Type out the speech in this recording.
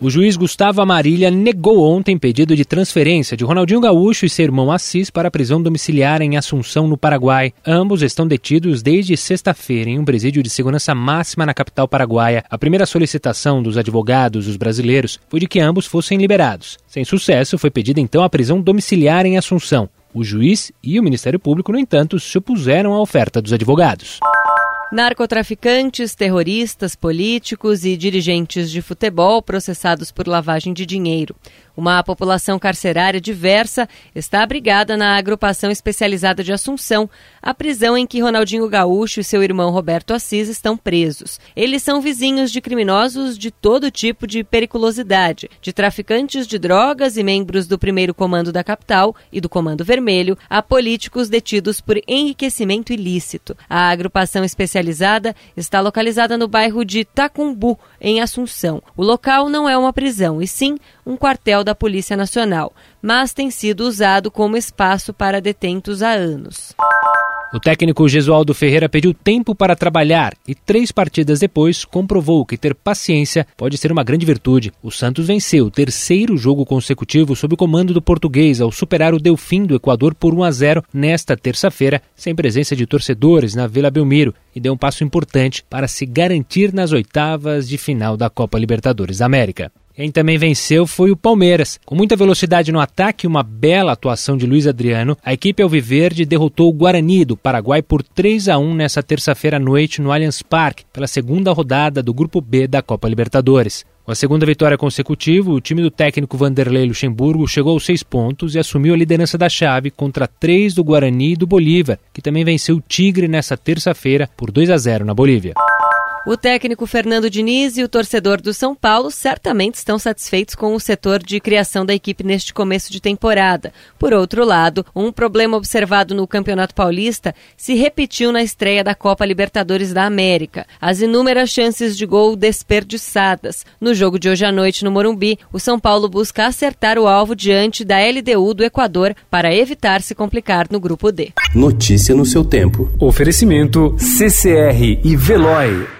O juiz Gustavo Amarilha negou ontem pedido de transferência de Ronaldinho Gaúcho e seu irmão Assis para a prisão domiciliar em Assunção, no Paraguai. Ambos estão detidos desde sexta-feira em um presídio de segurança máxima na capital paraguaia. A primeira solicitação dos advogados, os brasileiros, foi de que ambos fossem liberados. Sem sucesso, foi pedida então a prisão domiciliar em Assunção. O juiz e o Ministério Público, no entanto, se opuseram à oferta dos advogados. Narcotraficantes, terroristas, políticos e dirigentes de futebol processados por lavagem de dinheiro. Uma população carcerária diversa está abrigada na agrupação especializada de Assunção, a prisão em que Ronaldinho Gaúcho e seu irmão Roberto Assis estão presos. Eles são vizinhos de criminosos de todo tipo de periculosidade, de traficantes de drogas e membros do primeiro comando da capital e do Comando Vermelho, a políticos detidos por enriquecimento ilícito. A agrupação especializada está localizada no bairro de Tacumbu, em Assunção. O local não é uma prisão, e sim um quartel da Polícia Nacional, mas tem sido usado como espaço para detentos há anos. O técnico Gesualdo Ferreira pediu tempo para trabalhar e três partidas depois comprovou que ter paciência pode ser uma grande virtude. O Santos venceu o terceiro jogo consecutivo sob o comando do português ao superar o Delfim do Equador por 1 a 0 nesta terça-feira, sem presença de torcedores na Vila Belmiro, e deu um passo importante para se garantir nas oitavas de final da Copa Libertadores da América. Quem também venceu foi o Palmeiras. Com muita velocidade no ataque e uma bela atuação de Luiz Adriano, a equipe Alviverde derrotou o Guarani do Paraguai por 3 a 1 nessa terça-feira à noite no Allianz Parque, pela segunda rodada do Grupo B da Copa Libertadores. Com a segunda vitória consecutiva, o time do técnico Vanderlei Luxemburgo chegou aos seis pontos e assumiu a liderança da chave contra três do Guarani e do Bolívar, que também venceu o Tigre nessa terça-feira por 2 a 0 na Bolívia. O técnico Fernando Diniz e o torcedor do São Paulo certamente estão satisfeitos com o setor de criação da equipe neste começo de temporada. Por outro lado, um problema observado no Campeonato Paulista se repetiu na estreia da Copa Libertadores da América. As inúmeras chances de gol desperdiçadas. No jogo de hoje à noite no Morumbi, o São Paulo busca acertar o alvo diante da LDU do Equador para evitar se complicar no grupo D. Notícia no seu tempo. Oferecimento CCR e Veloy.